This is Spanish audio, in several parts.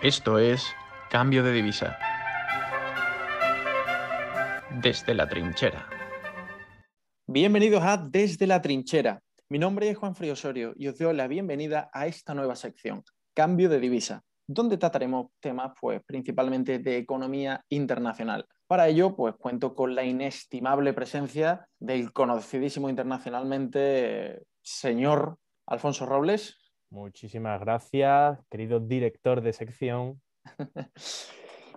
Esto es Cambio de Divisa. Desde la trinchera. Bienvenidos a Desde la trinchera. Mi nombre es Juan Frío Osorio y os doy la bienvenida a esta nueva sección, Cambio de Divisa, donde trataremos temas pues, principalmente de economía internacional. Para ello, pues cuento con la inestimable presencia del conocidísimo internacionalmente señor Alfonso Robles. Muchísimas gracias, querido director de sección.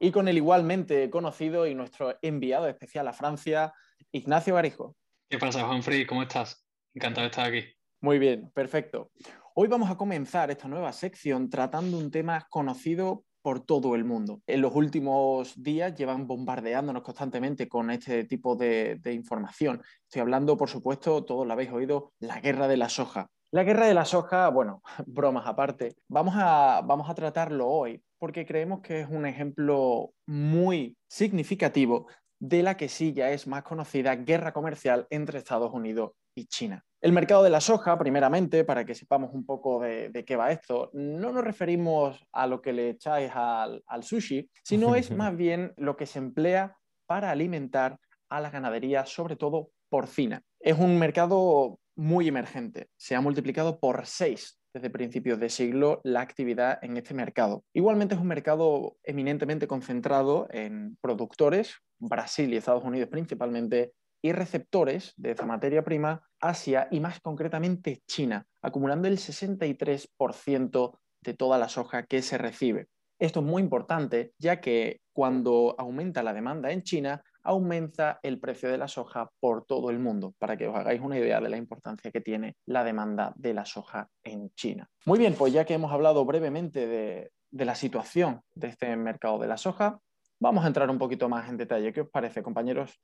y con el igualmente conocido y nuestro enviado especial a Francia, Ignacio Garijo. ¿Qué pasa, Juanfrey? ¿Cómo estás? Encantado de estar aquí. Muy bien, perfecto. Hoy vamos a comenzar esta nueva sección tratando un tema conocido por todo el mundo. En los últimos días llevan bombardeándonos constantemente con este tipo de, de información. Estoy hablando, por supuesto, todos lo habéis oído, la guerra de la soja. La guerra de la soja, bueno, bromas aparte, vamos a, vamos a tratarlo hoy porque creemos que es un ejemplo muy significativo de la que sí ya es más conocida guerra comercial entre Estados Unidos y China. El mercado de la soja, primeramente, para que sepamos un poco de, qué va esto, no nos referimos a lo que le echáis al, al sushi, sino es más bien lo que se emplea para alimentar a la ganadería, sobre todo porcina. Es un mercado muy emergente. Se ha multiplicado por seis desde principios de siglo la actividad en este mercado. Igualmente es un mercado eminentemente concentrado en productores, Brasil y Estados Unidos principalmente, y receptores de esta materia prima, Asia y más concretamente China, acumulando el 63% de toda la soja que se recibe. Esto es muy importante ya que cuando aumenta la demanda en China, aumenta el precio de la soja por todo el mundo, para que os hagáis una idea de la importancia que tiene la demanda de la soja en China. Muy bien, pues ya que hemos hablado brevemente de, la situación de este mercado de la soja, vamos a entrar un poquito más en detalle. ¿Qué os parece, compañeros?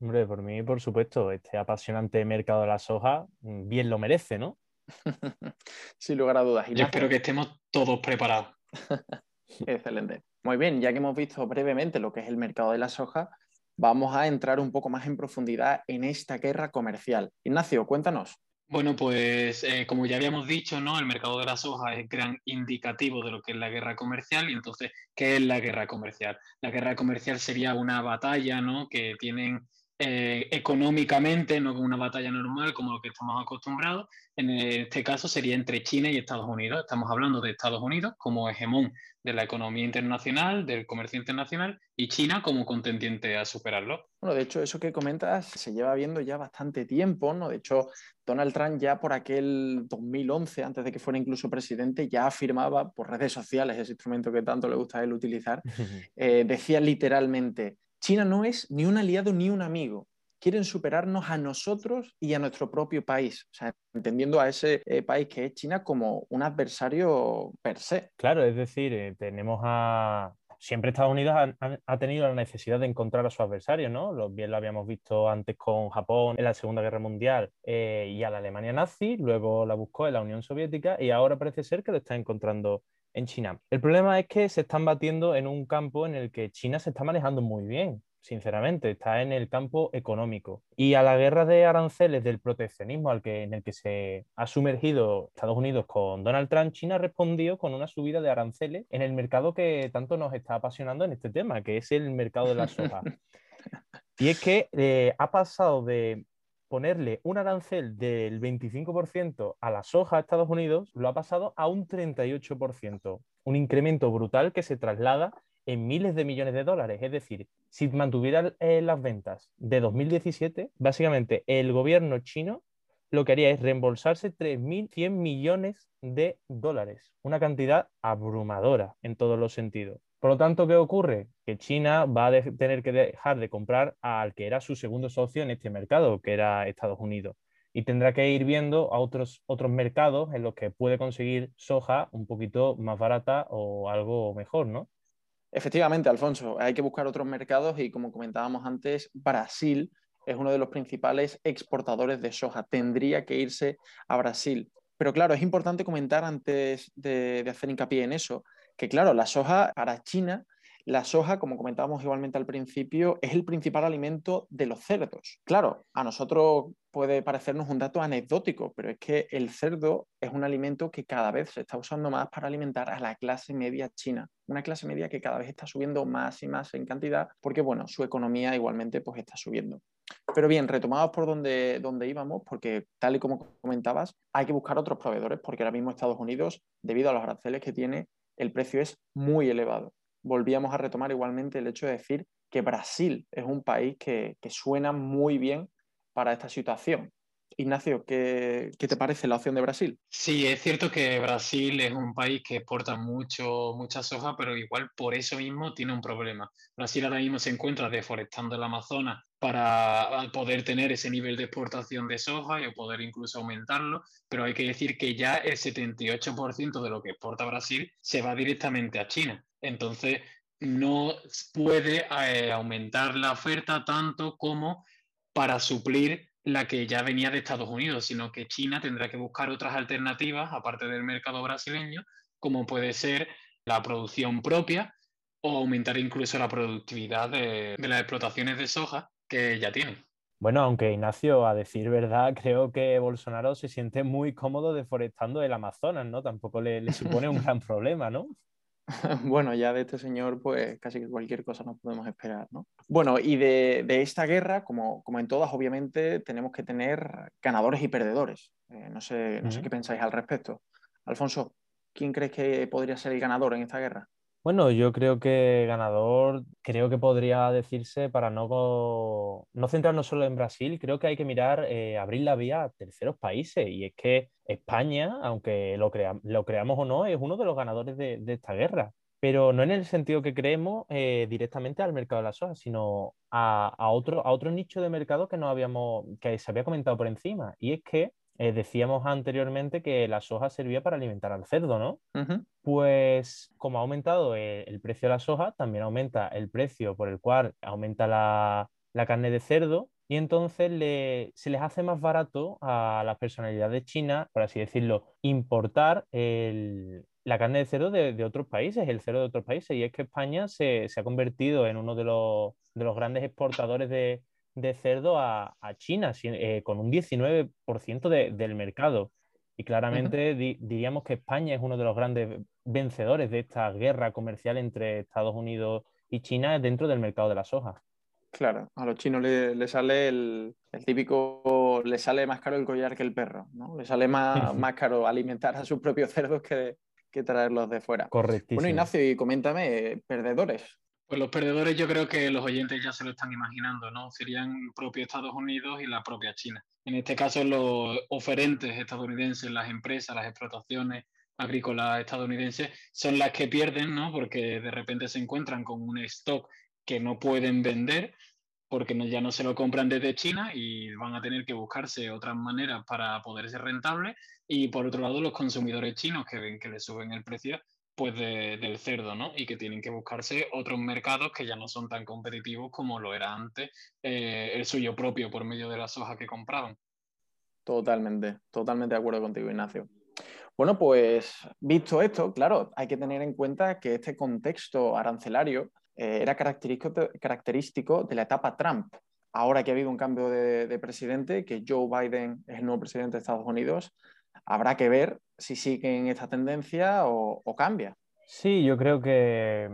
Hombre, por mí, por supuesto, este apasionante mercado de la soja mm, bien lo merece, ¿no? Sin lugar a dudas. Yo espero que estemos todos preparados. Excelente. Muy bien, ya que hemos visto brevemente lo que es el mercado de la soja, vamos a entrar un poco más en profundidad en esta guerra comercial. Ignacio, cuéntanos. Bueno, pues eh, como ya habíamos dicho, ¿no? el mercado de la soja es gran indicativo de lo que es la guerra comercial y entonces, ¿qué es la guerra comercial? La guerra comercial sería una batalla ¿no? que tienen eh, económicamente, no como una batalla normal como lo que estamos acostumbrados. En este caso sería entre China y Estados Unidos. Estamos hablando de Estados Unidos como hegemón de la economía internacional, del comercio internacional, y China como contendiente a superarlo. Bueno, de hecho, eso que comentas se lleva viendo ya bastante tiempo, ¿no? De hecho, Donald Trump ya por aquel 2011, antes de que fuera incluso presidente, ya afirmaba por redes sociales, ese instrumento que tanto le gusta a él utilizar, eh, decía literalmente, China no es ni un aliado ni un amigo. Quieren superarnos a nosotros y a nuestro propio país, o sea, entendiendo a ese eh, país que es China como un adversario per se. Claro, es decir, eh, tenemos a, siempre Estados Unidos ha, tenido la necesidad de encontrar a su adversario, ¿no? bien lo habíamos visto antes con Japón en la Segunda Guerra Mundial eh, y a la Alemania nazi, luego la buscó en la Unión Soviética y ahora parece ser que lo está encontrando en China. El problema es que se están batiendo en un campo en el que China se está manejando muy bien, sinceramente, está en el campo económico. Y a la guerra de aranceles del proteccionismo al que, en el que se ha sumergido Estados Unidos con Donald Trump, China ha respondido con una subida de aranceles en el mercado que tanto nos está apasionando en este tema, que es el mercado de la soja. y es que eh, ha pasado de ponerle un arancel del 25% a la soja a Estados Unidos, lo ha pasado a un 38%, un incremento brutal que se traslada en miles de millones de dólares. Es decir, si mantuviera eh, las ventas de 2017, básicamente el gobierno chino lo que haría es reembolsarse 3.100 millones de dólares, una cantidad abrumadora en todos los sentidos. Por lo tanto, ¿qué ocurre? Que China va a tener que dejar de comprar al que era su segundo socio en este mercado, que era Estados Unidos. Y tendrá que ir viendo a otros, otros mercados en los que puede conseguir soja un poquito más barata o algo mejor, ¿no? Efectivamente, Alfonso, hay que buscar otros mercados y como comentábamos antes, Brasil es uno de los principales exportadores de soja. Tendría que irse a Brasil. Pero claro, es importante comentar antes de, de hacer hincapié en eso, que claro, la soja para China La soja, como comentábamos igualmente al principio, es el principal alimento de los cerdos. Claro, a nosotros puede parecernos un dato anecdótico, pero es que el cerdo es un alimento que cada vez se está usando más para alimentar a la clase media china. Una clase media que cada vez está subiendo más y más en cantidad porque, bueno, su economía igualmente pues está subiendo. Pero bien, retomados por donde, donde íbamos, porque tal y como comentabas, hay que buscar otros proveedores porque ahora mismo Estados Unidos, debido a los aranceles que tiene, el precio es muy elevado. Volvíamos a retomar igualmente el hecho de decir que Brasil es un país que, suena muy bien para esta situación. Ignacio, ¿qué, ¿qué, te parece la opción de Brasil? Sí, es cierto que Brasil es un país que exporta mucho, mucha soja, pero igual por eso mismo tiene un problema. Brasil ahora mismo se encuentra deforestando el Amazonas para poder tener ese nivel de exportación de soja y poder incluso aumentarlo, pero hay que decir que ya el 78% de lo que exporta Brasil se va directamente a China. Entonces, no puede eh, aumentar la oferta tanto como para suplir la que ya venía de Estados Unidos, sino que China tendrá que buscar otras alternativas, aparte del mercado brasileño, como puede ser la producción propia o aumentar incluso la productividad de, las explotaciones de soja que ya tienen. Bueno, aunque Ignacio, a decir verdad, creo que Bolsonaro se siente muy cómodo deforestando el Amazonas, ¿no? Tampoco le, le supone un gran problema, ¿no? bueno, ya de este señor, pues casi que cualquier cosa nos podemos esperar, ¿no? Bueno, y de, esta guerra, como, como, en todas, obviamente, tenemos que tener ganadores y perdedores. Eh, no sé, no sé qué pensáis al respecto. Alfonso, ¿quién crees que podría ser el ganador en esta guerra? Bueno, yo creo que ganador, creo que podría decirse para no, no centrarnos solo en Brasil, creo que hay que mirar, eh, abrir la vía a terceros países. Y es que España, aunque lo, lo creamos o no, es uno de los ganadores de, esta guerra. Pero no en el sentido que creemos eh, directamente al mercado de la soja, sino a, otro, a otro nicho de mercado que, no habíamos, que se había comentado por encima. Y es que eh, decíamos anteriormente que la soja servía para alimentar al cerdo, ¿no? Pues como ha aumentado el, precio de la soja, también aumenta el precio por el cual aumenta la, carne de cerdo y entonces se les hace más barato a las personalidades chinas, por así decirlo, importar la carne de cerdo de, otros países, el cerdo de otros países. Y es que España se, ha convertido en uno de los, de los grandes exportadores de, de cerdo a, China, eh, con un 19% del mercado. Y claramente diríamos que España es uno de los grandes vencedores de esta guerra comercial entre Estados Unidos y China dentro del mercado de la soja. Claro, a los chinos le, sale el, típico, le sale más caro el collar que el perro, ¿no? Le sale más, más caro alimentar a sus propios cerdos que, que traerlos de fuera. Correctísimo. Bueno, Ignacio, y coméntame, perdedores. Pues los perdedores yo creo que los oyentes ya se lo están imaginando, ¿no? Serían propio Estados Unidos y la propia China. En este caso, los oferentes estadounidenses, las empresas, las explotaciones agrícolas estadounidenses, son las que pierden, ¿no? Porque de repente se encuentran con un stock que no pueden vender porque ya no se lo compran desde China y van a tener que buscarse otras maneras para poder ser rentables. Y por otro lado, los consumidores chinos que ven que le suben el precio, pues del cerdo, ¿no? Y que tienen que buscarse otros mercados que ya no son tan competitivos como lo era antes eh, el suyo propio por medio de la soja que compraban. Totalmente, totalmente de acuerdo contigo, Ignacio. Bueno, pues visto esto, claro, hay que tener en cuenta que este contexto arancelario eh, era característico, característico de la etapa Trump. Ahora que ha habido un cambio de, de presidente, que Joe Biden es el nuevo presidente de Estados Unidos, habrá que ver si siguen esta tendencia o, cambia. Sí, yo creo que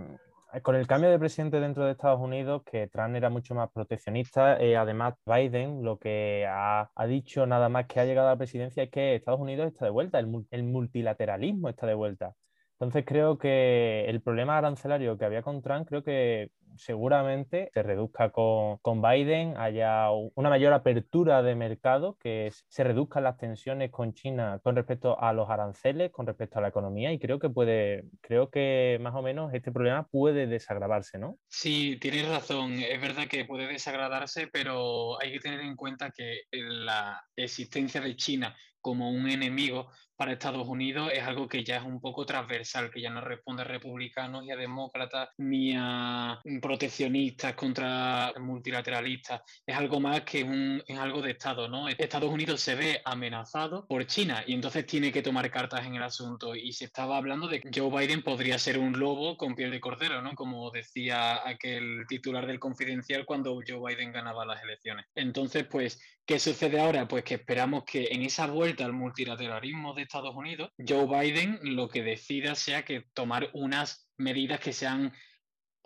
eh, con el cambio de presidente dentro de Estados Unidos, que Trump era mucho más proteccionista, eh, además Biden lo que ha, dicho nada más que ha llegado a la presidencia es que Estados Unidos está de vuelta, el multilateralismo está de vuelta. Entonces creo que el problema arancelario que había con Trump, creo que seguramente se reduzca con, Biden, haya una mayor apertura de mercado, que se reduzcan las tensiones con China con respecto a los aranceles, con respecto a la economía, y creo que puede, creo que más o menos este problema puede desagravarse, ¿no? Sí, tienes razón, es verdad que puede desagradarse, pero hay que tener en cuenta que la existencia de China como un enemigo para Estados Unidos es algo que ya es un poco transversal, que ya no responde a republicanos y a demócratas ni a proteccionistas contra multilateralistas, es algo más que un, es algo de Estado, ¿no? Estados Unidos se ve amenazado por China y entonces tiene que tomar cartas en el asunto y se estaba hablando de que Joe Biden podría ser un lobo con piel de cordero, ¿no? Como decía aquel titular del Confidencial cuando Joe Biden ganaba las elecciones. Entonces, pues, ¿qué sucede ahora? Pues que esperamos que en esa vuelta al multilateralismo de Estados Unidos, Joe Biden lo que decida sea que tomar unas medidas que sean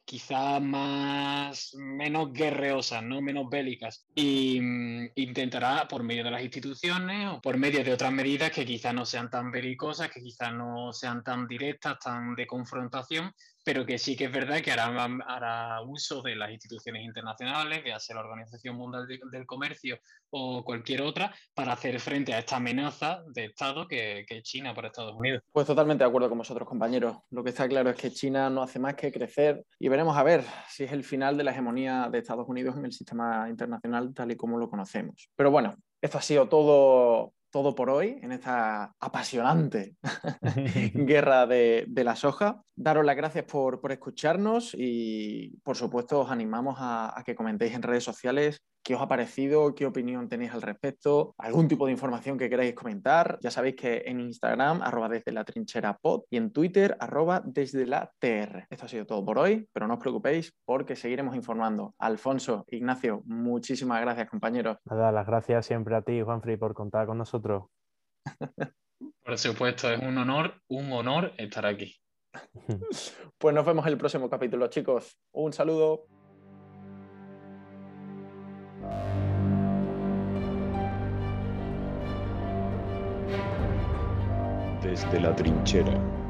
quizá más menos guerreosas, ¿no? menos bélicas. Y mm, intentará por medio de las instituciones o por medio de otras medidas que quizás no sean tan belicosas, que quizás no sean tan directas, tan de confrontación, pero que sí que es verdad que hará, uso de las instituciones internacionales, que hace la Organización Mundial del Comercio o cualquier otra, para hacer frente a esta amenaza de Estado que, que es China para Estados Unidos. Pues totalmente de acuerdo con vosotros, compañeros. Lo que está claro es que China no hace más que crecer y veremos a ver si es el final de la hegemonía de Estados Unidos en el sistema internacional tal y como lo conocemos. Pero bueno, esto ha sido todo todo por hoy en esta apasionante guerra de, la soja. Daros las gracias por, escucharnos y por supuesto os animamos a, que comentéis en redes sociales qué os ha parecido, qué opinión tenéis al respecto, algún tipo de información que queráis comentar. Ya sabéis que en Instagram, arroba desde la trinchera pod y en Twitter, arroba desde la TR. Esto ha sido todo por hoy, pero no os preocupéis porque seguiremos informando. Alfonso, Ignacio, muchísimas gracias compañeros. Nada, las gracias siempre a ti, Juanfrey, por contar con nosotros. Por supuesto, es un honor, un honor estar aquí. Pues nos vemos en el próximo capítulo, chicos. Un saludo. Desde la trinchera.